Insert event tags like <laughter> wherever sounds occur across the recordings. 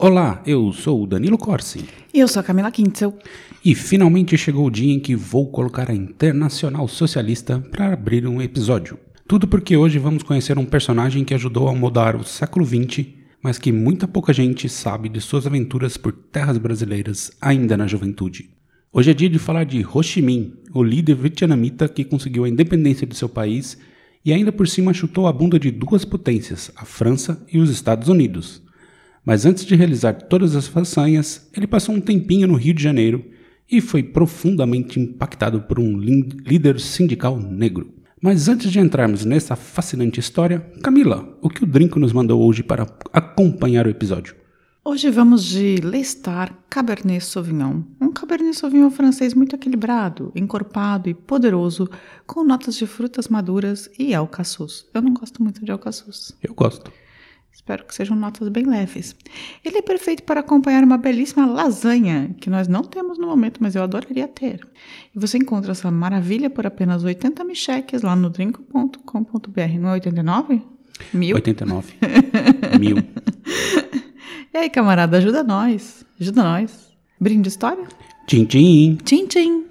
Olá, eu sou o Danilo Corsi. E eu sou a Camila Quintzel. E finalmente chegou o dia em que vou colocar a Internacional Socialista para abrir um episódio. Tudo porque hoje vamos conhecer um personagem que ajudou a mudar o século XX, mas que muita pouca gente sabe de suas aventuras por terras brasileiras ainda na juventude. Hoje é dia de falar de Ho Chi Minh, o líder vietnamita que conseguiu a independência de seu país e ainda por cima chutou a bunda de duas potências, a França e os Estados Unidos. Mas antes de realizar todas as façanhas, ele passou um tempinho no Rio de Janeiro e foi profundamente impactado por um líder sindical negro. Mas antes de entrarmos nessa fascinante história, Camila, o que o Drinco nos mandou hoje para acompanhar o episódio? Hoje vamos de Lestar Cabernet Sauvignon, um Cabernet Sauvignon francês muito equilibrado, encorpado e poderoso, com notas de frutas maduras e alcaçuz. Eu não gosto muito de alcaçuz. Eu gosto. Espero que sejam notas bem leves. Ele é perfeito para acompanhar uma belíssima lasanha, que nós não temos no momento, mas eu adoraria ter. E você encontra essa maravilha por apenas 80 mil cheques lá no drink.com.br. Não é 89? Mil? 89. <laughs> Mil. E aí, camarada, ajuda nós. Ajuda nós. Brinde história? Tchim, tchim. Tchim, tchim.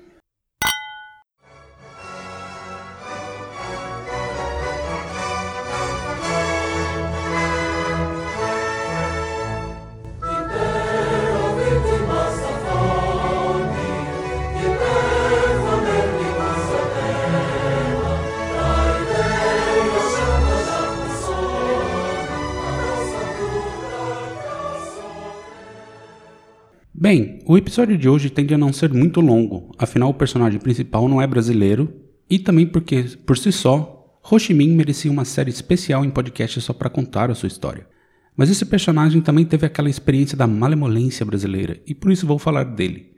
O episódio de hoje tende a não ser muito longo, afinal o personagem principal não é brasileiro e também porque, por si só, Ho merecia uma série especial em podcast só para contar a sua história. Mas esse personagem também teve aquela experiência da malemolência brasileira e por isso vou falar dele.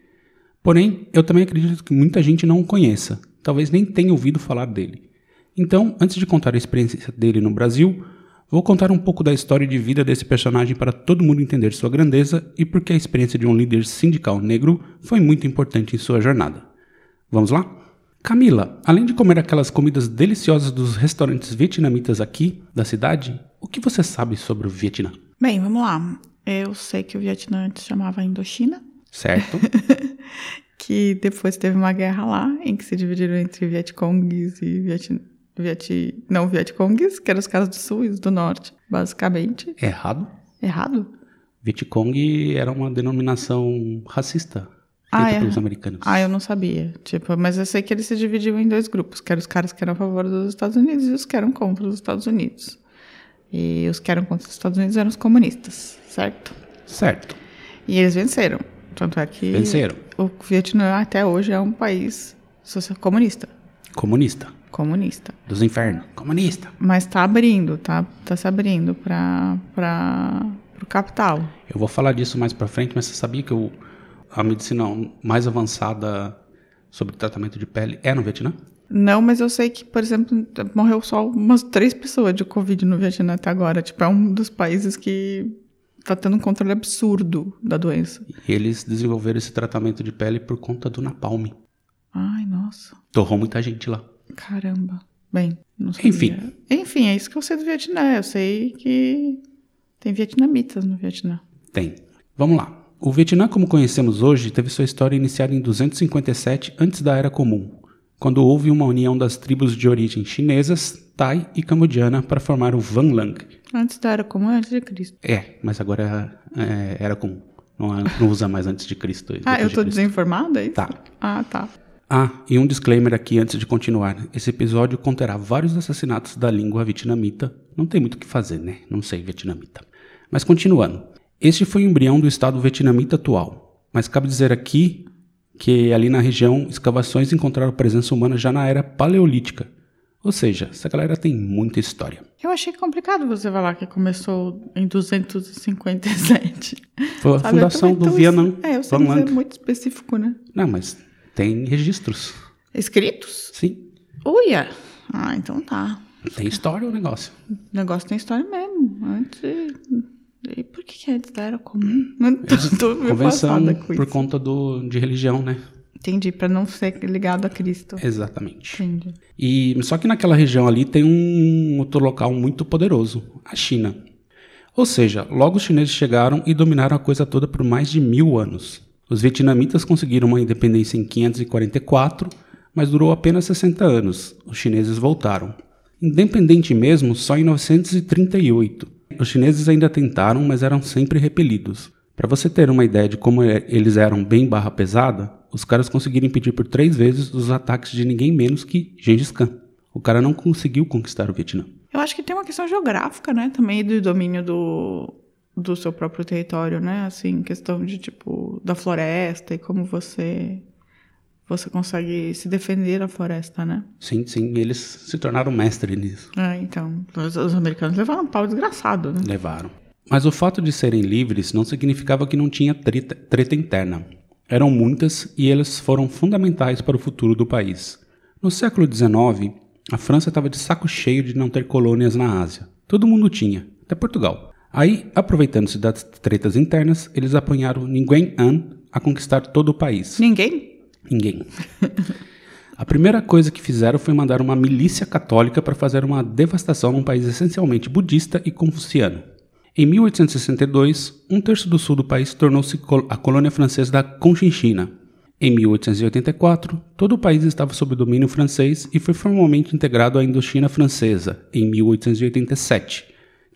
Porém, eu também acredito que muita gente não o conheça, talvez nem tenha ouvido falar dele. Então, antes de contar a experiência dele no Brasil, Vou contar um pouco da história de vida desse personagem para todo mundo entender sua grandeza e porque a experiência de um líder sindical negro foi muito importante em sua jornada. Vamos lá? Camila, além de comer aquelas comidas deliciosas dos restaurantes vietnamitas aqui da cidade, o que você sabe sobre o Vietnã? Bem, vamos lá. Eu sei que o Vietnã antes chamava Indochina. Certo. <laughs> que depois teve uma guerra lá, em que se dividiram entre Vietcongues e Vietnã. Viet... não Vietcongues, que eram os caras do sul e do norte, basicamente. Errado. Errado? Vietcong era uma denominação racista feita Ah, é? pelos americanos. Ah, eu não sabia. Tipo, mas eu sei que eles se dividiam em dois grupos, que eram os caras que eram a favor dos Estados Unidos e os que eram contra os Estados Unidos. E os que eram contra os Estados Unidos eram os comunistas, certo? Certo. E eles venceram. Tanto é que Venceram. o Vietnã até hoje é um país comunista. Comunista. Comunista. Dos infernos. Comunista. Mas tá abrindo, tá, tá se abrindo para para o capital. Eu vou falar disso mais pra frente, mas você sabia que o, a medicina mais avançada sobre tratamento de pele é no Vietnã? Não, mas eu sei que, por exemplo, morreu só umas três pessoas de Covid no Vietnã até agora. Tipo, é um dos países que tá tendo um controle absurdo da doença. E eles desenvolveram esse tratamento de pele por conta do napalm. Ai, nossa. Torrou muita gente lá. Caramba. Bem, não sabia. Enfim. Enfim, é isso que eu sei do Vietnã. Eu sei que tem vietnamitas no Vietnã. Tem. Vamos lá. O Vietnã, como conhecemos hoje, teve sua história iniciada em 257 antes da Era Comum, quando houve uma união das tribos de origem chinesas, Thai e cambodiana para formar o Van Lang. Antes da Era Comum, antes de Cristo. É, mas agora é, Era Comum. Não, não usa mais antes de Cristo. Ah, eu Cristo. desinformada? é isso? Tá. Ah, tá. Ah, e um disclaimer aqui antes de continuar. Esse episódio conterá vários assassinatos da língua vietnamita. Não tem muito o que fazer, né? Não sei vietnamita. Mas continuando. Este foi o embrião do estado vietnamita atual. Mas cabe dizer aqui que ali na região escavações encontraram presença humana já na era paleolítica. Ou seja, essa galera tem muita história. Eu achei complicado você falar que começou em 257. Foi a Sabe, fundação do Vietnã. É, eu sei, Van é muito específico, né? Não, mas tem registros. Escritos? Sim. Uia! Ah, então tá. Tem história o negócio. O negócio tem história mesmo. Antes. E por que, que antes era comum? Não tô, meio Convenção com por conta do, de religião, né? Entendi, pra não ser ligado a Cristo. Exatamente. Entendi. E só que naquela região ali tem um outro local muito poderoso, a China. Ou seja, logo os chineses chegaram e dominaram a coisa toda por mais de mil anos. Os vietnamitas conseguiram uma independência em 544, mas durou apenas 60 anos. Os chineses voltaram. Independente mesmo só em 938. Os chineses ainda tentaram, mas eram sempre repelidos. Para você ter uma ideia de como é- eles eram bem barra pesada, os caras conseguiram impedir por três vezes os ataques de ninguém menos que Gengis Khan. O cara não conseguiu conquistar o Vietnã. Eu acho que tem uma questão geográfica, né? Também do domínio do, do seu próprio território, né? Assim, questão de, tipo, da floresta e como você você consegue se defender da floresta, né? Sim, sim, eles se tornaram mestres nisso. É, então, os, os americanos levaram um pau desgraçado, né? Levaram. Mas o fato de serem livres não significava que não tinha treta, treta interna. Eram muitas e elas foram fundamentais para o futuro do país. No século XIX, a França estava de saco cheio de não ter colônias na Ásia. Todo mundo tinha, até Portugal. Aí, aproveitando-se das tretas internas, eles apanharam Nguyen An a conquistar todo o país. Ninguém? Ninguém. A primeira coisa que fizeram foi mandar uma milícia católica para fazer uma devastação num país essencialmente budista e confuciano. Em 1862, um terço do sul do país tornou-se col- a colônia francesa da Conchinchina. Em 1884, todo o país estava sob domínio francês e foi formalmente integrado à Indochina Francesa, em 1887,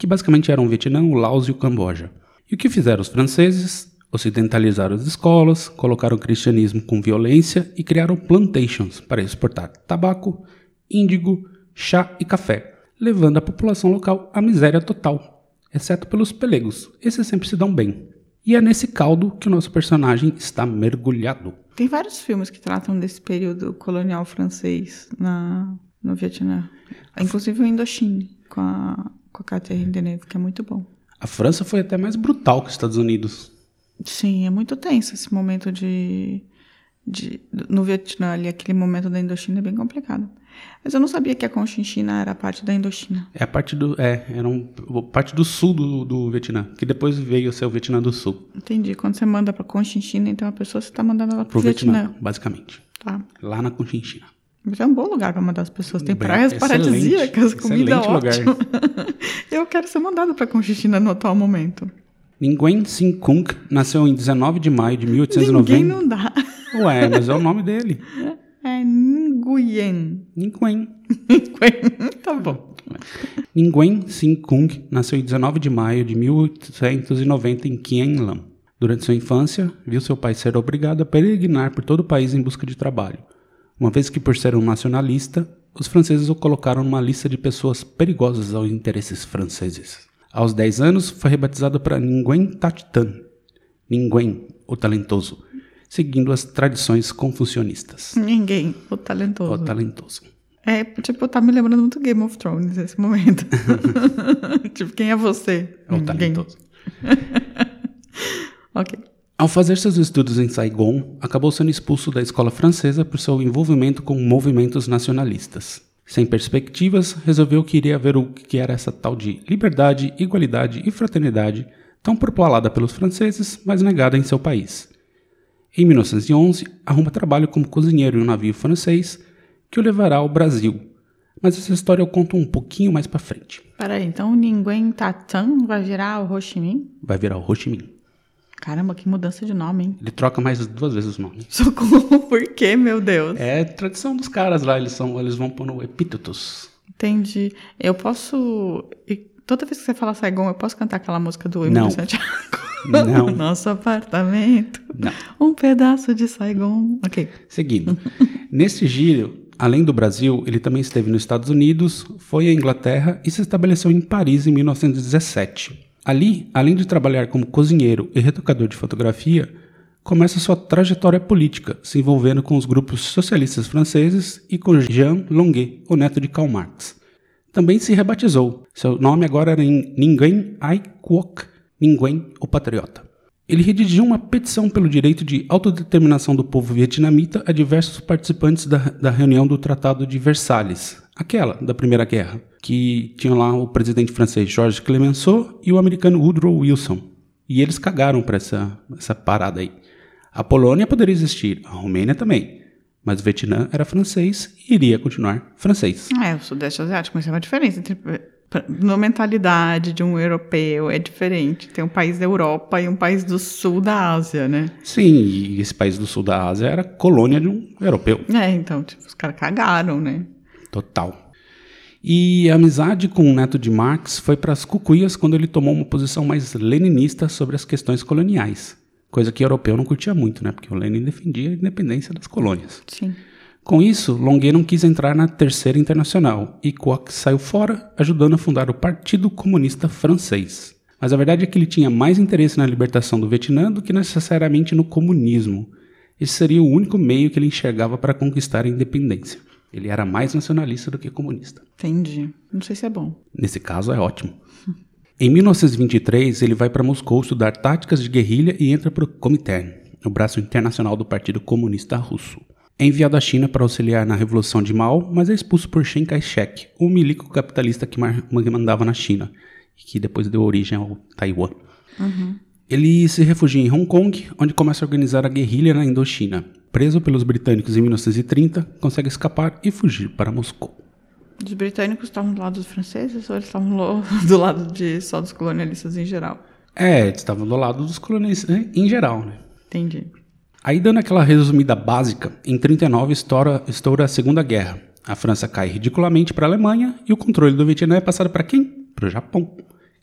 que basicamente eram o Vietnã, o Laos e o Camboja. E o que fizeram os franceses? Ocidentalizaram as escolas, colocaram o cristianismo com violência e criaram plantations para exportar tabaco, índigo, chá e café, levando a população local à miséria total, exceto pelos pelegos. Esses sempre se dão bem. E é nesse caldo que o nosso personagem está mergulhado. Tem vários filmes que tratam desse período colonial francês na, no Vietnã. Inclusive o Indochine, com a, com a Catherine Deneuve, que é muito bom. A França foi até mais brutal que os Estados Unidos. Sim, é muito tenso esse momento de, de. No Vietnã, ali, aquele momento da Indochina é bem complicado. Mas eu não sabia que a Conchinchina era parte da Indochina. É a parte do. É, era um, parte do sul do, do Vietnã, que depois veio a ser o Vietnã do Sul. Entendi. Quando você manda pra Conchinchina, então a pessoa você tá mandando ela pro, Pro Vietnã, Vietnã. basicamente. Tá. Lá na Conchinchina. Mas é um bom lugar pra mandar as pessoas. Tem Bem, praias paradisíacas, comida ótima. <laughs> eu quero ser mandado pra Conchinchina no atual momento. Nguyen Sinh Kung nasceu em 19 de maio de Ninguém 1890. não dá. Ué, mas é o nome dele. <laughs> É Nguyen. Nguyen. <laughs> tá bom. Nguyen Sinh Kung nasceu em 19 de maio de 1890 em Quien Lam. Durante sua infância, viu seu pai ser obrigado a peregrinar por todo o país em busca de trabalho. Uma vez que, por ser um nacionalista, os franceses o colocaram numa lista de pessoas perigosas aos interesses franceses. Aos 10 anos, foi rebatizado para Nguyen Tach Tan, Nguyen, o talentoso, seguindo as tradições confucionistas. Ninguém. O talentoso. O talentoso. É, tipo, tá me lembrando muito Game of Thrones nesse momento. <laughs> tipo, quem é você? É o Ninguém. talentoso. <laughs> Ok. Ao fazer seus estudos em Saigon, acabou sendo expulso da escola francesa por seu envolvimento com movimentos nacionalistas. Sem perspectivas, resolveu que iria ver o que era essa tal de liberdade, igualdade e fraternidade, tão propalada pelos franceses, mas negada em seu país. Em 1911, arruma trabalho como cozinheiro em um navio francês que o levará ao Brasil. Mas essa história eu conto um pouquinho mais pra frente. Peraí, então o Nguyen Tatan vai virar o Ho Chi Minh? Vai virar o Ho Chi Minh. Caramba, que mudança de nome, hein? Ele troca mais duas vezes o nome. Socorro, <laughs> por quê, meu Deus? É tradição dos caras lá, eles, são, eles vão pôr no epítetos. Entendi. Eu posso. Toda vez que você fala Saigon, eu posso cantar aquela música do. Emílio Santiago? Não. <laughs> Nosso apartamento. Não. Um pedaço de Saigon. Ok. Seguindo. <laughs> Nesse giro, além do Brasil, ele também esteve nos Estados Unidos, foi à Inglaterra e se estabeleceu em Paris em 1917. Ali, além de trabalhar como cozinheiro e retocador de fotografia, começa sua trajetória política, se envolvendo com os grupos socialistas franceses e com Jean Longuet, o neto de Karl Marx. Também se rebatizou. Seu nome agora era Nguyen Ai Quoc, Nguyen, o Patriota. ele redigiu uma petição pelo direito de autodeterminação do povo vietnamita a diversos participantes da, da reunião do Tratado de Versalhes, aquela da Primeira Guerra, que tinha lá o presidente francês Georges Clemenceau e o americano Woodrow Wilson. E eles cagaram para essa, essa parada aí. A Polônia poderia existir, a Romênia também, mas o Vietnã era francês e iria continuar francês. É, o Sudeste Asiático, mas é uma diferença entre na mentalidade de um europeu é diferente. Tem um país da Europa e um país do sul da Ásia, né? Sim, e esse país do sul da Ásia era colônia de um europeu. É, então, tipo, os caras cagaram, né? Total. E a amizade com o neto de Marx foi para as cucuias quando ele tomou uma posição mais leninista sobre as questões coloniais. Coisa que o europeu não curtia muito, né? Porque o Lenin defendia a independência das colônias. Sim. Com isso, Longuet não quis entrar na Terceira Internacional e Kwok saiu fora, ajudando a fundar o Partido Comunista Francês. Mas a verdade é que ele tinha mais interesse na libertação do Vietnã do que necessariamente no comunismo. Esse seria o único meio que ele enxergava para conquistar a independência. Ele era mais nacionalista do que comunista. Entendi. Não sei se é bom. Nesse caso, é ótimo. Em 1923, ele vai para Moscou estudar táticas de guerrilha e entra para o Comintern, o braço internacional do Partido Comunista Russo. É enviado à China para auxiliar na Revolução de Mao, mas é expulso por Chiang Kai-shek, o milico capitalista que mandava na China e que depois deu origem ao Taiwan. Uhum. Ele se refugia em Hong Kong, onde começa a organizar a guerrilha na Indochina. Preso pelos britânicos em 1930, consegue escapar e fugir para Moscou. Os britânicos estavam do lado dos franceses ou eles estavam <laughs> do lado de só dos colonialistas em geral? É, eles estavam do lado dos colonialistas né, em geral, né? Entendi. Aí, dando aquela resumida básica, em 39 estoura, estoura a Segunda Guerra. A França cai ridiculamente para a Alemanha e o controle do Vietnã é passado para quem? Para o Japão,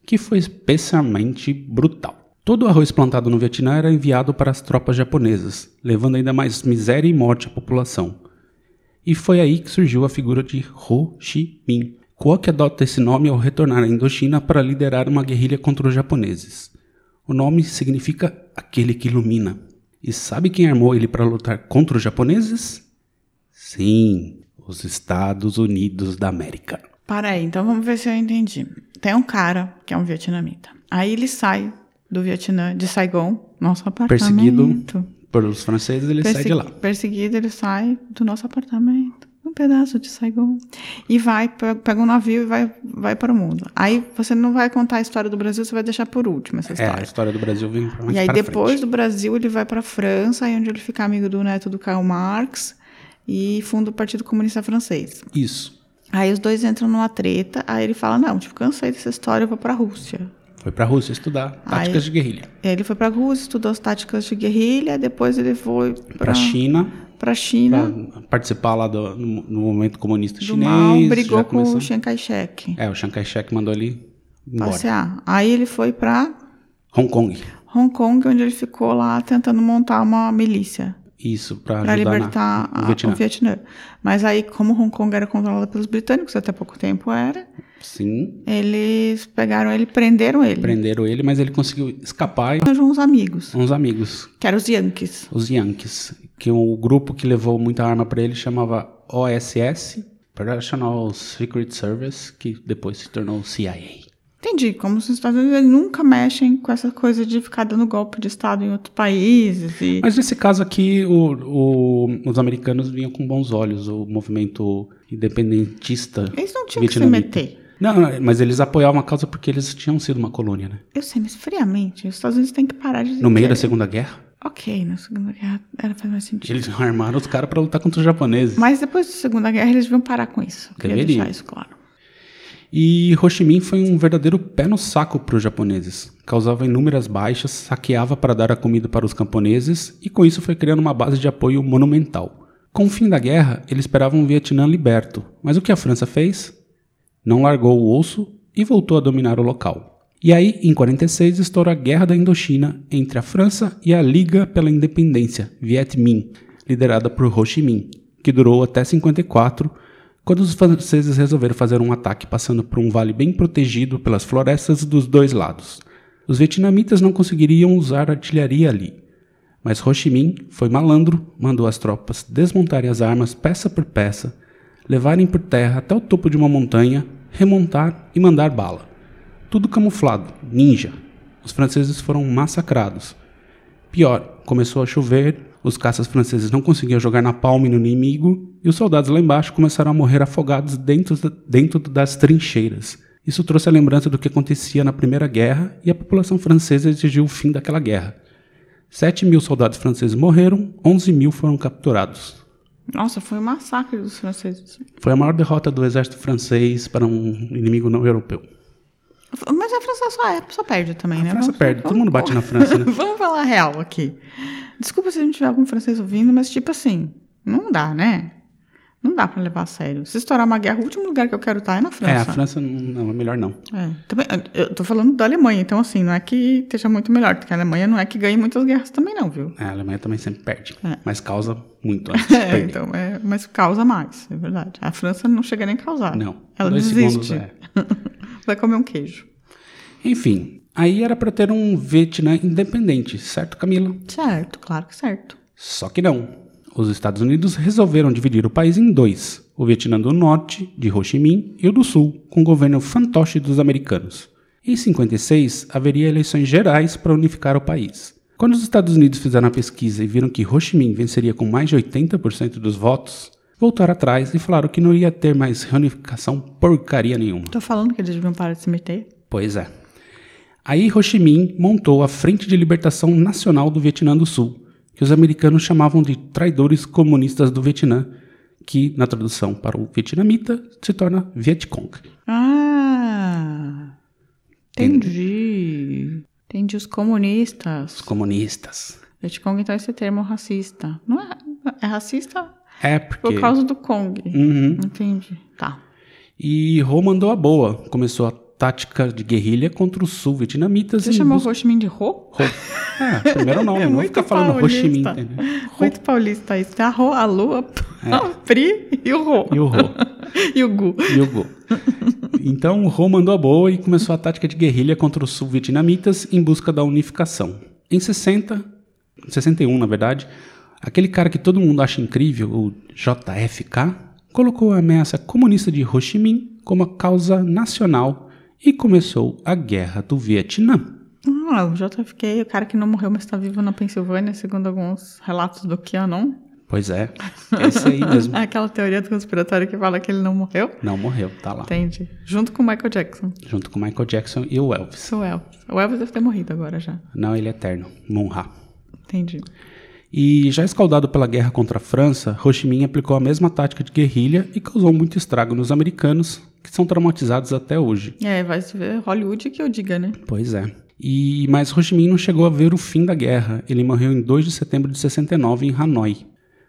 que foi especialmente brutal. Todo o arroz plantado no Vietnã era enviado para as tropas japonesas, levando ainda mais miséria e morte à população. E foi aí que surgiu a figura de Ho Chi Minh. Kwok adota esse nome ao retornar à Indochina para liderar uma guerrilha contra os japoneses. O nome significa aquele que ilumina. E sabe quem armou ele para lutar contra os japoneses? Sim, os Estados Unidos da América. Para aí, então vamos ver se eu entendi. Tem um cara que é um vietnamita. Aí ele sai do Vietnã, de Saigon, nosso apartamento. Perseguido pelos franceses, ele Persegui sai de lá. Perseguido, ele sai do nosso apartamento um pedaço de Saigon e vai pega um navio e vai vai para o mundo. Aí você não vai contar a história do Brasil, você vai deixar por último essa história. É, a história do Brasil vem para E aí depois frente. do Brasil ele vai para a França, aí onde ele fica amigo do neto do Karl Marx e funda o Partido Comunista Francês. Isso. Aí os dois entram numa treta, aí ele fala: "Não, tipo, cansei dessa história, eu vou para a Rússia". Foi para a Rússia estudar táticas Aí- de guerrilha. Ele foi para a Rússia, estudou as táticas de guerrilha, depois ele foi Para a China, para China, para participar lá do, no, no movimento comunista do chinês. mal, brigou com o Chiang Kai-shek. É, o Chiang Kai-shek mandou ele embora. passear. Aí ele foi para Hong Kong. Hong Kong, onde ele ficou lá tentando montar uma milícia Isso, para libertar na, a- Vietnã. o Vietnã. Mas aí, como Hong Kong era controlada pelos britânicos, até pouco tempo era, Sim, eles pegaram ele, prenderam ele. prenderam ele, mas ele conseguiu escapar e uns amigos, uns amigos, que eram os Yankees. os Yankees, que o grupo que levou muita arma para ele chamava OSS, Operational Secret Service, que depois se tornou CIA. Entendi, como os Estados Unidos nunca mexem com essa coisa de ficar dando golpe de Estado em outros países. E... Mas nesse caso aqui, o- o- os americanos vinham com bons olhos o movimento independentista. Eles não tinham que se meter. Não, não, mas eles apoiavam a causa porque eles tinham sido uma colônia, né? Eu sei, mas friamente, os Estados Unidos têm que parar de... No meio da Segunda Guerra, Ok, na Segunda Guerra era faz mais sentido. eles armaram os caras pra lutar contra os japoneses. Mas depois da Segunda Guerra eles deviam parar com isso. Eu Queria Deveria. deixar isso claro. E Ho Chi Minh foi um verdadeiro pé no saco para os japoneses. Causava inúmeras baixas, saqueava para dar a comida para os camponeses e com isso foi criando uma base de apoio monumental. Com o fim da guerra, ele esperava um Vietnã liberto, mas o que a França fez? Não largou o osso e voltou a dominar o local. E aí, em 46, estoura a Guerra da Indochina entre a França e a Liga pela Independência, Viet Minh, liderada por Ho Chi Minh, que durou até 54, quando os franceses resolveram fazer um ataque passando por um vale bem protegido pelas florestas dos dois lados. Os vietnamitas não conseguiriam usar artilharia ali, mas Ho Chi Minh foi malandro, mandou as tropas desmontarem as armas peça por peça, levarem por terra até o topo de uma montanha, remontar e mandar bala. Tudo camuflado, ninja. Os franceses foram massacrados. Pior, começou a chover, os caças franceses não conseguiam jogar na palma no inimigo e os soldados lá embaixo começaram a morrer afogados dentro, dentro das trincheiras. Isso trouxe a lembrança do que acontecia na Primeira Guerra e a população francesa exigiu o fim daquela guerra. 7 mil soldados franceses morreram, 11 mil foram capturados. Nossa, foi um massacre dos franceses. Foi a maior derrota do exército francês para um inimigo não europeu. Mas a França só, é, só perde também, A né? França Vamos- perde, todo mundo bate <laughs> na França, né? Vamos falar a real aqui. Desculpa se a gente tiver algum francês ouvindo, mas tipo assim, não dá, né? Não dá pra levar a sério. Se estourar uma guerra, o último lugar que eu quero estar é na França. É, a França não, é melhor não. É, também, eu tô falando da Alemanha, então assim, não é que esteja muito melhor, porque a Alemanha não é que ganhe muitas guerras também não, viu? É, a Alemanha também sempre perde, É. mas causa muito <laughs> antes É, então, é, mas causa mais, é verdade. A França não chega nem a causar. Não, Ela dois desiste. segundos, é. <laughs> Vai comer um queijo. Enfim, aí era para ter um Vietnã independente, certo, Camila? Certo, claro que certo. Só que não. Os Estados Unidos resolveram dividir o país em dois: o Vietnã do Norte, de Ho Chi Minh, e o do Sul, com o governo fantoche dos americanos. Em 56, haveria eleições gerais para unificar o país. Quando os Estados Unidos fizeram a pesquisa e viram que Ho Chi Minh venceria com mais de 80% dos votos, voltaram atrás e falaram que não ia ter mais reunificação porcaria nenhuma. Tô falando que eles deviam parar de se meter. Pois é. Aí Ho Chi Minh montou a Frente de Libertação Nacional do Vietnã do Sul, que os americanos chamavam de traidores comunistas do Vietnã, que, na tradução para o vietnamita, se torna Vietcong. Ah, entendi. Entendi os comunistas. Os comunistas. Vietcong, então, esse termo racista. Não é, é racista É, porque... por causa do Kong. Uhum. Entendi. Tá. E Ho mandou a boa. Começou a tática de guerrilha contra os sul-vietnamitas. Você chamou busca- Ho Chi Minh de Ho? Ho. É, primeiro nome. <laughs> É não ficar falando Ho Chi Minh. <laughs> Ho Muito paulista isso. Tem a Ro, a Lu, a a Pri e o Ro. É. e o Ho. E o <laughs> Gu. e o Go. Então o Ho mandou a boa e começou a tática de guerrilha contra os sul-vietnamitas em busca da unificação. Em 60, 61 na verdade, aquele cara que todo mundo acha incrível, o JFK, colocou a ameaça comunista de Ho Chi Minh como a causa nacional e começou a Guerra do Vietnã. Ah, o JFK, o cara que não morreu, mas está vivo na Pensilvânia, segundo alguns relatos do QAnon. Pois é, esse aí mesmo. <laughs> É aquela teoria do conspiratório que fala que ele não morreu. Não morreu, tá lá. Entendi. Junto com o Michael Jackson. Junto com Michael Jackson e o Elvis. O Elvis. O Elvis deve ter morrido agora já. Não, ele é eterno. Munha. Entendi. E já escaldado pela guerra contra a França, Ho Chi Minh aplicou a mesma tática de guerrilha e causou muito estrago nos americanos, que são traumatizados até hoje. É, vai se ver Hollywood que eu diga, né? Pois é. E mas Ho Chi Minh não chegou a ver o fim da guerra. Ele morreu em 2 de setembro de 69 em Hanoi.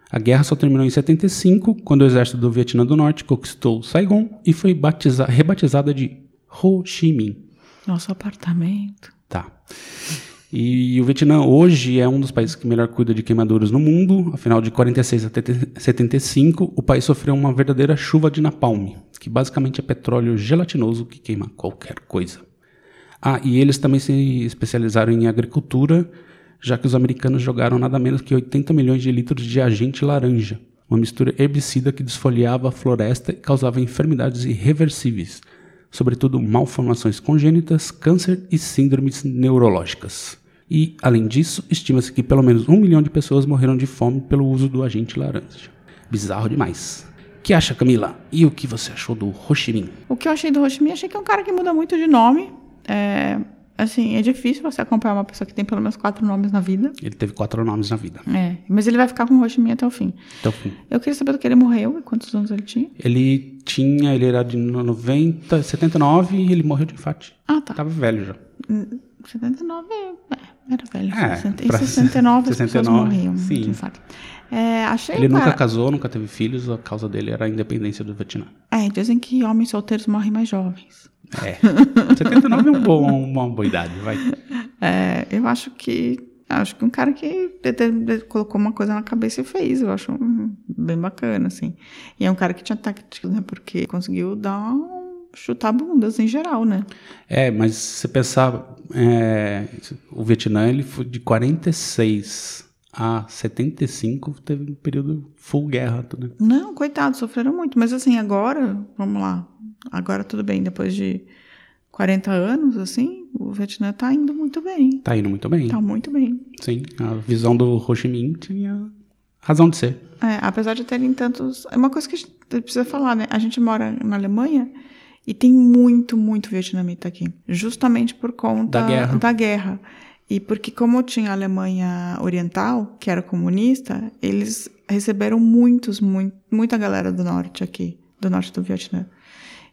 A guerra só terminou em 75, quando o exército do Vietnã do Norte conquistou Saigon e foi batiza- rebatizada de Ho Chi Minh. Nosso apartamento. Tá. E o Vietnã hoje é um dos países que melhor cuida de queimaduras no mundo. Afinal, de 46 até 75, o país sofreu uma verdadeira chuva de napalm, que basicamente é petróleo gelatinoso que queima qualquer coisa. Ah, e eles também se especializaram em agricultura, já que os americanos jogaram nada menos que 80 milhões de litros de agente laranja, uma mistura herbicida que desfolhava a floresta e causava enfermidades irreversíveis, sobretudo malformações congênitas, câncer e síndromes neurológicas. E, além disso, estima-se que pelo menos um milhão de pessoas morreram de fome pelo uso do agente laranja. Bizarro demais. que acha, Camila? E o que você achou do Minh? O que eu achei do Minh, achei que é um cara que muda muito de nome. É, assim, é difícil você acompanhar uma pessoa que tem pelo menos quatro nomes na vida. Ele teve quatro nomes na vida. É, mas ele vai ficar com o Minh até o fim. Então, enfim, Eu queria saber do que ele morreu e quantos anos ele tinha. ele tinha, ele era de 90, 79 e ele morreu de infarto. Ah, tá. Tava velho já. 79, é, era velho. É, 60, em pra 69 as 69, pessoas morriam sim. É, achei Ele nunca casou, nunca teve filhos, a causa dele era a independência do Vietnã. É, dizem que homens solteiros morrem mais jovens. É. <laughs> 79 é um bom, uma boa idade, vai. É, eu acho que acho que um cara que colocou uma coisa na cabeça e fez, eu acho hum, bem bacana, assim. E é um cara que tinha tática, né? Porque conseguiu dar um, chutar bundas em geral, né? É, mas se você pensar, é, o Vietnã ele foi de 46 a 75, teve um período full guerra, né? Não, coitado, sofreram muito. Mas assim, agora, vamos lá. Agora tudo bem, depois de 40 anos, assim, o Vietnã tá indo muito bem. Tá indo muito bem. Tá muito bem. Sim, a visão do Ho Chi Minh tinha razão de ser. É, apesar de terem tantos. É uma coisa que a gente precisa falar, né? A gente mora na Alemanha e tem muito, muito vietnamita aqui. Justamente por conta Da guerra. da guerra. E porque, como tinha a Alemanha Oriental, que era comunista, eles receberam muitos, muito, muita galera do norte aqui, do norte do Vietnã.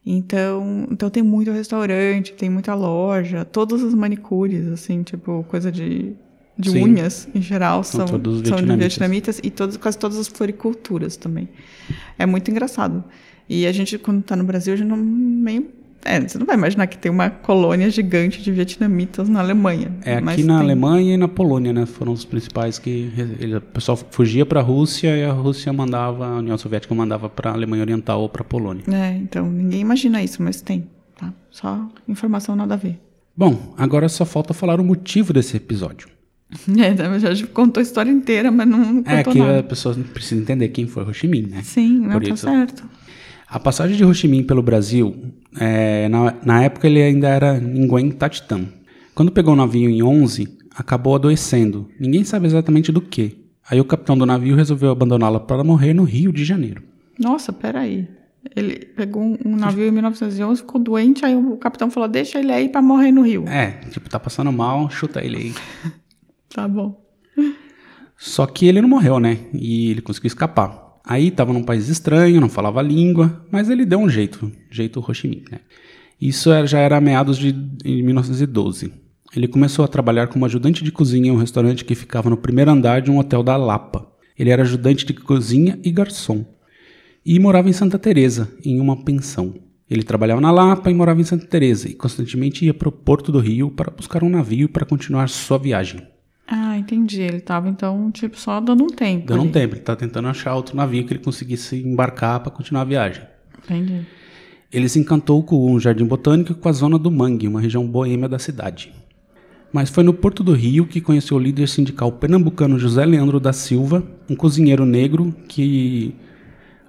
Então, então tem muito restaurante, tem muita loja, todas as manicures, assim, tipo, coisa de, de Sim. unhas em geral São são, todos são de vietnamitas. e todas, quase todas as floriculturas também. É muito engraçado. E a gente, quando tá no Brasil, a gente não meio. É, você não vai imaginar que tem uma colônia gigante de vietnamitas na Alemanha. É aqui na tem. Alemanha e na Polônia, né? Foram os principais que ele- o pessoal fugia para a Rússia e a Rússia mandava, a União Soviética mandava para a Alemanha Oriental ou para a Polônia. É, então ninguém imagina isso, mas tem. Tá? Só informação nada a ver. Bom, agora só falta falar o motivo desse episódio. <laughs> É, já contou a história inteira, mas não contou É que nada. a pessoa precisa entender quem foi Ho Chi Minh, né? Sim, não Por tá isso. certo. A passagem de Ho Chi Minh pelo Brasil, é, na, na época ele ainda era Nguyen Tatitam. Quando pegou o navio em 11, acabou adoecendo. Ninguém sabe exatamente do que. Aí o capitão do navio resolveu abandoná-la para morrer no Rio de Janeiro. Nossa, peraí. Ele pegou um, navio em 1911, ficou doente, aí o capitão falou: deixa ele aí pra morrer no rio. É, tipo, tá passando mal, chuta ele aí. <laughs> Tá bom. Só que ele não morreu, né? E ele conseguiu escapar. Aí tava num país estranho, não falava língua, mas ele deu um jeito, jeito Ho Chi Minh, né? Isso já era meados de em 1912. Ele começou a trabalhar como ajudante de cozinha em um restaurante que ficava no primeiro andar de um hotel da Lapa. Ele era ajudante de cozinha e garçom. E morava em Santa Teresa, em uma pensão. Ele trabalhava na Lapa e morava em Santa Teresa e constantemente ia para o Porto do Rio para buscar um navio para continuar sua viagem. Ah, entendi. Ele tava, então, tipo, só dando um tempo. Dando um ali. tempo, ele tá tentando achar outro navio que ele conseguisse embarcar para continuar a viagem. Entendi. Ele se encantou com o Jardim Botânico e com a zona do Mangue, uma região boêmia da cidade. Mas foi no Porto do Rio que conheceu o líder sindical pernambucano José Leandro da Silva, um cozinheiro negro que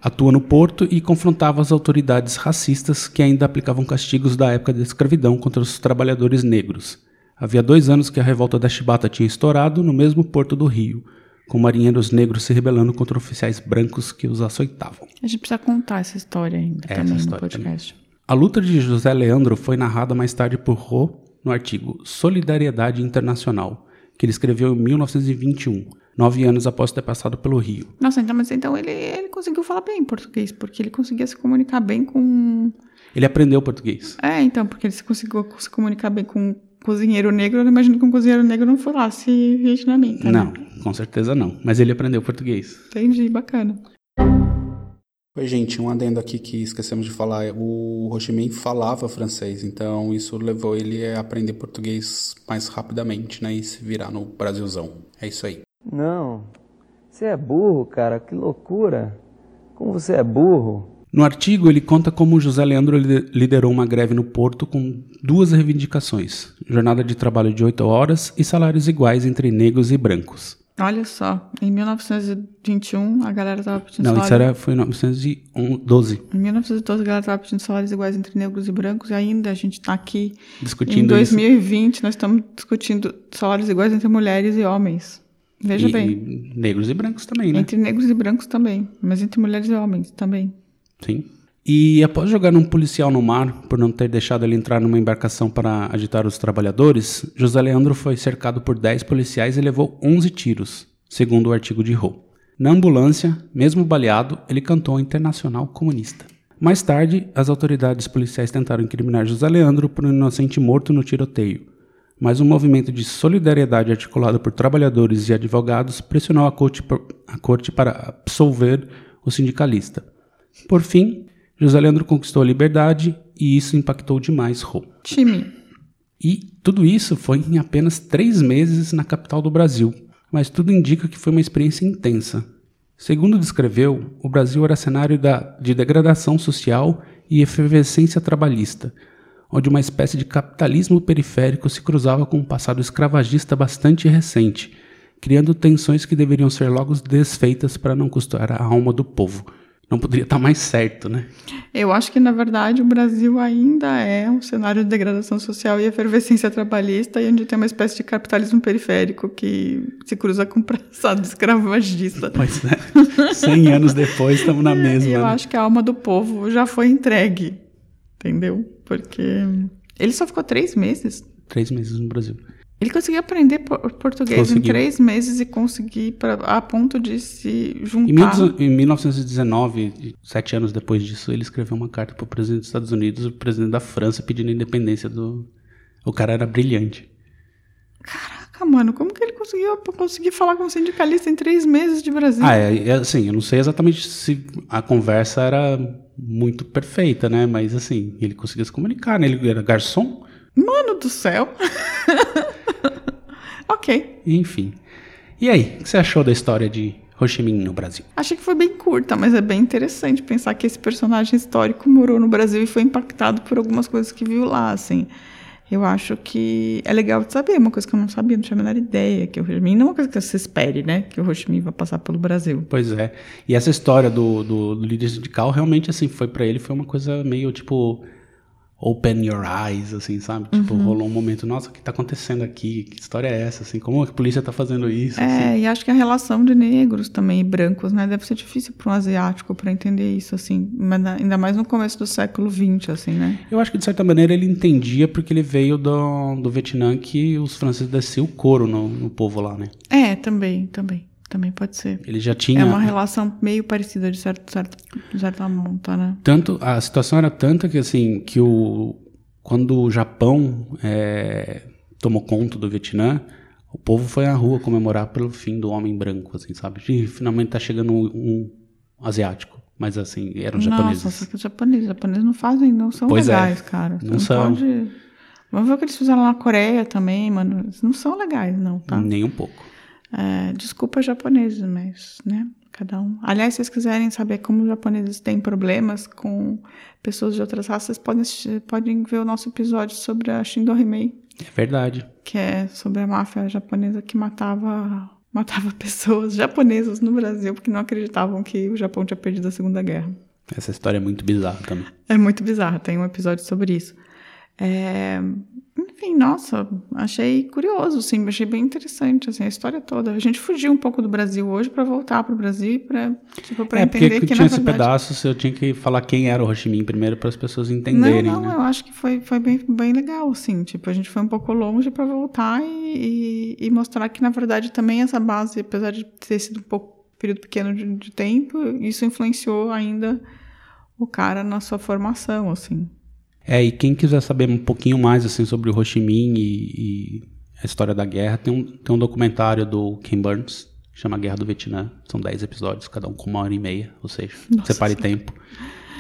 atua no porto e confrontava as autoridades racistas que ainda aplicavam castigos da época da escravidão contra os trabalhadores negros. Havia dois anos que a revolta da Chibata tinha estourado no mesmo Porto do Rio, com marinheiros negros se rebelando contra oficiais brancos que os açoitavam. A gente precisa contar essa história ainda Essa também no história podcast. A luta de José Leandro foi narrada mais tarde por Ro no artigo Solidariedade Internacional, que ele escreveu em 1921, nove anos após ter passado pelo Rio. Nossa, então, mas então ele, ele conseguiu falar bem português, porque ele conseguia se comunicar bem com. Ele aprendeu português. É, então, porque ele se conseguiu se comunicar bem com cozinheiro negro. Eu não imagino que um cozinheiro negro não falasse vietnamita. Não, Né? com certeza não, mas ele aprendeu português. Entendi, bacana. Oi, gente, um adendo aqui que esquecemos de falar. O Ho Chi Minh falava francês, então isso levou ele a aprender português mais rapidamente, né? E se virar no Brasilzão. É isso aí. Não, você é burro, cara, que loucura. Como você é burro. No artigo, ele conta como José Leandro li- liderou uma greve no Porto com duas reivindicações: jornada de trabalho de 8 horas e salários iguais entre negros e brancos. Olha só, em 1921 a galera tava pedindo Não, salário. isso era, foi em 1912, Em 1912 a galera tava pedindo salários iguais entre negros e brancos e ainda a gente tá aqui em discutindo 2020 nós estamos discutindo salários iguais entre mulheres e homens. isso. Veja E, bem. e negros e brancos também, né? Entre negros e brancos também, mas entre mulheres e homens também. Sim. E após jogar um policial no mar por não ter deixado ele entrar numa embarcação para agitar os trabalhadores, José Leandro foi cercado por 10 policiais e levou 11 tiros, segundo o artigo de Rowe. Na ambulância, mesmo baleado, ele cantou Internacional Comunista. Mais tarde, as autoridades policiais tentaram incriminar José Leandro por um inocente morto no tiroteio, mas um movimento de solidariedade articulado por trabalhadores e advogados pressionou a corte, a corte para absolver o sindicalista. Por fim, José Leandro conquistou a liberdade e isso impactou demais Rô. Time. E tudo isso foi em apenas três meses na capital do Brasil, mas tudo indica que foi uma experiência intensa. Segundo descreveu, o Brasil era cenário da, de degradação social e efervescência trabalhista, onde uma espécie de capitalismo periférico se cruzava com um passado escravagista bastante recente, criando tensões que deveriam ser logo desfeitas para não custar a alma do povo. Não poderia estar mais certo, né? Eu acho que, na verdade, o Brasil ainda é um cenário de degradação social e efervescência trabalhista, e onde tem uma espécie de capitalismo periférico que se cruza com o passado escravagista. Pois é. 100 anos depois, estamos na mesma. E eu né? acho que a alma do povo já foi entregue, entendeu? Porque ele só ficou três meses. Três meses no Brasil. Ele conseguiu aprender por- português em Conseguiu. três meses e conseguir pra, a ponto de se Em, juntar. 19- em 1919, sete anos depois disso, ele escreveu uma carta para o presidente dos Estados Unidos o presidente da França pedindo a independência do. O cara era brilhante. Caraca, mano, como que ele conseguiu conseguir falar com um sindicalista em três meses de Brasil? Ah, é, é, assim, eu não sei exatamente se a conversa era muito perfeita, né? Mas assim, ele conseguia se comunicar, né? Ele era garçom, Mano do céu. <laughs> ok. enfim. E aí, o que você achou da história de Ho Chi Minh no Brasil? Achei que foi bem curta, mas é bem interessante pensar que esse personagem histórico morou no Brasil e foi impactado por algumas coisas que viu lá, assim. Eu acho que é legal de saber, uma coisa que eu não sabia, não tinha a menor ideia, que o Ho Chi Minh não é uma coisa que você espere, né? Que o Ho Chi Minh vai passar pelo Brasil. Pois é. E essa história do, do, do líder sindical, realmente, assim, foi pra ele, foi uma coisa meio, tipo, open your eyes, assim, sabe? Tipo, Uhum. rolou um momento, nossa, o que tá acontecendo aqui? Que história é essa, assim? Como a polícia tá fazendo isso, assim? É, e acho que a relação de negros também e brancos, né? Deve ser difícil para um asiático para entender isso, assim. Mas na- ainda mais no começo do século XX, assim, né? Eu acho que, de certa maneira, ele entendia porque ele veio do, do Vietnã que os franceses desciam o couro no, no povo lá, né? É, também, também. Também pode ser. Ele já tinha... É uma relação meio parecida de certo, certo, de certa monta, né? Tanto, a situação era tanta que, assim, que o... Quando o Japão é, tomou conta do Vietnã, o povo foi à rua comemorar pelo fim do homem branco, assim, sabe? E finalmente tá chegando um, um asiático. Mas, assim, eram Nossa, japoneses. só que os japoneses, os japoneses não fazem, não são Pois é, legais, cara. Você não são. Pode... Vamos ver o que eles fizeram na Coreia também, mano. Eles não são legais, não, tá? Nem um pouco. É, desculpa japoneses, mas, né? Cada um. Aliás, se vocês quiserem saber como os japoneses têm problemas com pessoas de outras raças, podem, podem ver o nosso episódio sobre a Shindo Himei, É verdade. que é sobre a máfia japonesa que matava, matava <laughs> pessoas japonesas no Brasil porque não acreditavam que o Japão tinha perdido a Segunda Guerra. Essa história é muito bizarra também. É muito bizarro, tem um episódio sobre isso. É, Enfim, nossa, achei curioso, sim, achei bem interessante assim, a história toda. A gente fugiu um pouco do Brasil hoje para voltar para o Brasil para tipo, pra é, entender porque que tinha na esse verdade... pedaço, eu tinha que falar quem era o Ho Chi Minh primeiro para as pessoas Não, entenderem, não, né? eu acho que foi, foi bem, bem legal, assim. Tipo, a gente foi um pouco longe para voltar e, e, e mostrar que, na verdade, também essa base, apesar de ter sido um pouco período pequeno de, de tempo, isso influenciou ainda o cara na sua formação, assim. É, e quem quiser saber um pouquinho mais assim sobre o Ho Chi Minh e, e a história da guerra, tem um, tem um documentário do Ken Burns, chama Guerra do Vietnã. São 10 episódios, cada um com uma hora e meia, ou seja, Nossa separe Senhora. tempo.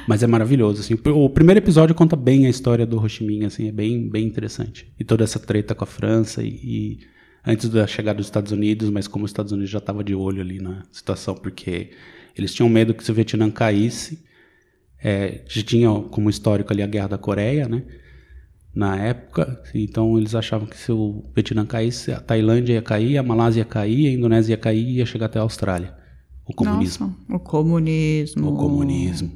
Mas é maravilhoso, assim. O primeiro episódio conta bem a história do Ho Chi Minh, assim, é bem, bem interessante. E toda essa treta com a França e, e antes da chegada dos Estados Unidos, mas como os Estados Unidos já estava de olho ali na situação, porque eles tinham medo que se o Vietnã caísse, é, já tinha como histórico ali a Guerra da Coreia, né? Na época, então eles achavam que se o Vietnã caísse, a Tailândia ia cair, a Malásia ia cair, a Indonésia ia cair e ia chegar até a Austrália. O comunismo. Nossa, o comunismo. O comunismo.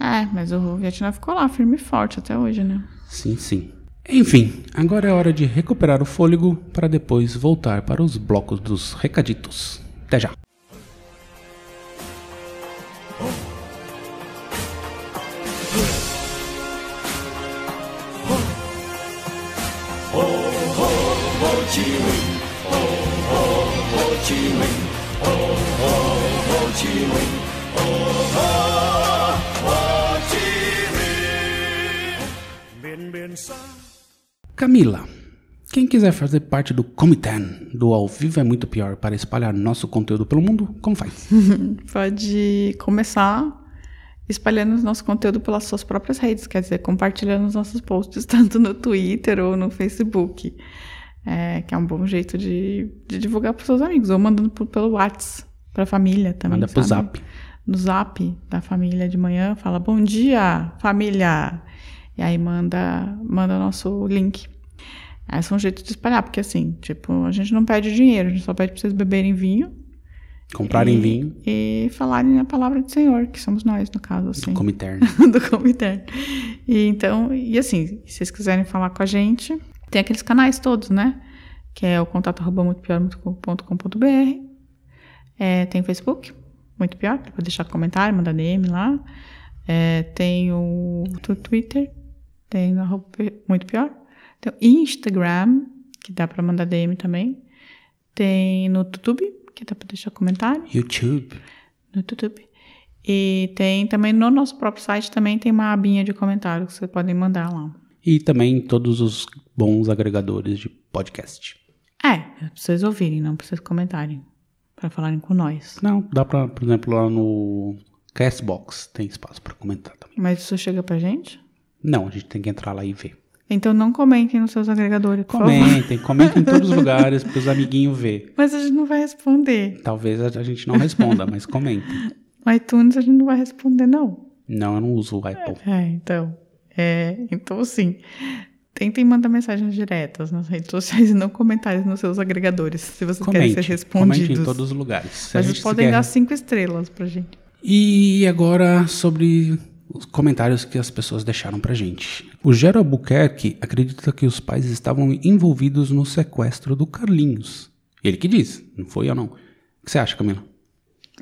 É, mas o Vietnã ficou lá, firme e forte até hoje, né? Sim, sim. Enfim, agora é hora de recuperar o fôlego para depois voltar para os blocos dos recaditos. Até já. Camila, quem quiser fazer parte do Comitê do Ao Vivo é Muito Pior para espalhar nosso conteúdo pelo mundo, como faz? <laughs> Pode começar espalhando nosso conteúdo pelas suas próprias redes, quer dizer, compartilhando os nossos posts <laughs> tanto no Twitter ou no Facebook, é, que é um bom jeito de, de divulgar para seus amigos, ou mandando por- pelo WhatsApp para a família também. Manda pro sabe? zap. No zap da família de manhã, fala bom dia, família, e aí manda manda nosso link. Esse é um jeito de espalhar, porque assim, tipo, a gente não pede dinheiro, a gente só pede para vocês beberem vinho Comprarem e, vinho E falarem a palavra do Senhor, que somos nós, no caso, assim. do Comiterno. <laughs> do comitê. E então, e assim, se vocês quiserem falar com a gente, tem aqueles canais todos, né? Que é o contato arroba muito pior.com.br. É, tem Facebook, muito pior, para deixar comentário, mandar DM lá. É, tem o Twitter, tem o arroba muito pior. Tem o Instagram, que dá para mandar DM também. Tem no YouTube, que dá para deixar comentário YouTube. no YouTube. E tem também no nosso próprio site também tem uma abinha de comentário que vocês podem mandar lá. E também todos os bons agregadores de podcast. É, é pra vocês ouvirem, não pra vocês comentarem. Pra falarem com nós. Não, dá pra, por exemplo, lá no Castbox tem espaço pra comentar também. Mas isso chega pra gente? Não, a gente tem que entrar lá e ver. Então não comentem nos seus agregadores, por favor. Comentem, comentem em todos os <laughs> lugares para os amiguinhos ver. Mas a gente não vai responder. Talvez a gente não responda, mas comentem. No <laughs> iTunes a gente não vai responder, não. Não, eu não uso o Apple. É, então. É, então, assim, tentem mandar mensagens diretas nas redes sociais e não comentários nos seus agregadores, se vocês querem ser Comente, respondidos. comente em todos os lugares. Mas vocês podem quer- dar cinco estrelas pra gente. E agora sobre os comentários que as pessoas deixaram pra gente. O Gero Albuquerque acredita que os pais estavam envolvidos no sequestro do Carlinhos. Ele que diz, não foi eu não. O que você acha, Camila?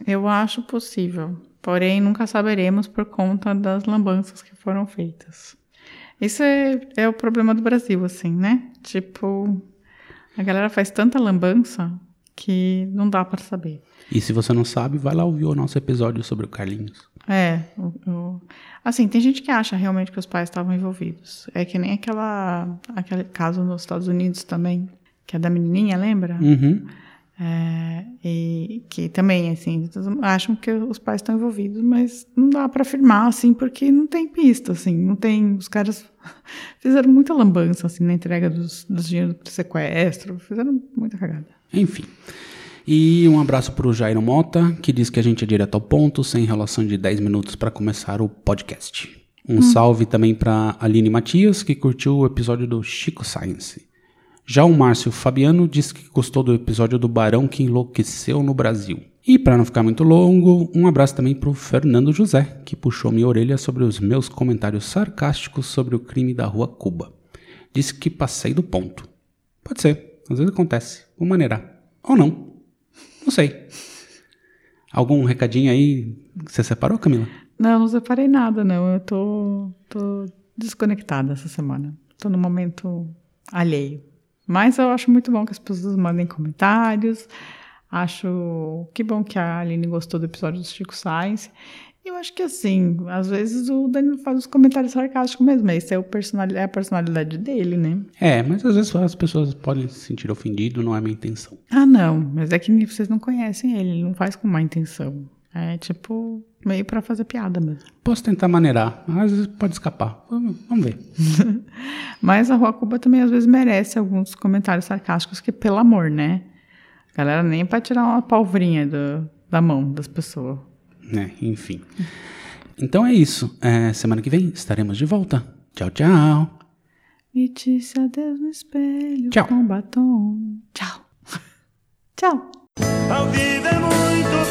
Eu acho possível, porém nunca saberemos por conta das lambanças que foram feitas. Isso é, é o problema do Brasil, assim, né? Tipo, a galera faz tanta lambança que não dá pra saber. E se você não sabe, vai lá ouvir o nosso episódio sobre o Carlinhos. É, o- o- assim, tem gente que acha realmente que os pais estavam envolvidos. É que nem aquela, aquele caso nos Estados Unidos também, que é da menininha, lembra? Uhum. É, e que também, assim, acham que os pais estão envolvidos, mas não dá pra afirmar, assim, porque não tem pista, assim, não tem. Os caras <laughs> fizeram muita lambança, assim, na entrega dos, dos dinheiros pro sequestro, fizeram muita cagada. Enfim. E um abraço pro Jairo Mota, que diz que a gente é direto ao ponto, sem enrolação de 10 minutos para começar o podcast. Um salve também para Aline Matias, que curtiu o episódio do Chico Science. Já o Márcio Fabiano disse que gostou do episódio do Barão que enlouqueceu no Brasil. E para não ficar muito longo, um abraço também pro Fernando José, que puxou minha orelha sobre os meus comentários sarcásticos sobre o crime da Rua Cuba. Disse que passei do ponto. Pode ser, às vezes acontece. Vou maneirar. Ou não. Não sei. Algum recadinho aí você separou, Camila? Não, não separei nada, não. Eu tô, tô desconectada essa semana. Tô no momento alheio. Mas eu acho muito bom que as pessoas mandem comentários. Acho que bom que a Aline gostou do episódio do Chico. E eu acho que assim, às vezes o Danilo faz os comentários sarcásticos mesmo. Esse é, o personali- é a personalidade dele, né? É, mas às vezes as pessoas podem se sentir ofendidas, não é a minha intenção. Ah, não, mas é que vocês não conhecem ele, ele não faz com má intenção. É tipo, meio pra fazer piada mesmo. Posso tentar maneirar, mas às vezes pode escapar. Vamos, vamos ver. <laughs> Mas a Rua Cuba também às vezes merece alguns comentários sarcásticos, que pelo amor, né? A galera nem pra tirar uma palvrinha do- da mão das pessoas. Né, enfim. Então é isso. É, semana que vem estaremos de volta. Tchau, tchau. E disse adeus no espelho Tchau. com batom. Tchau. <laughs> Tchau. A vida é muito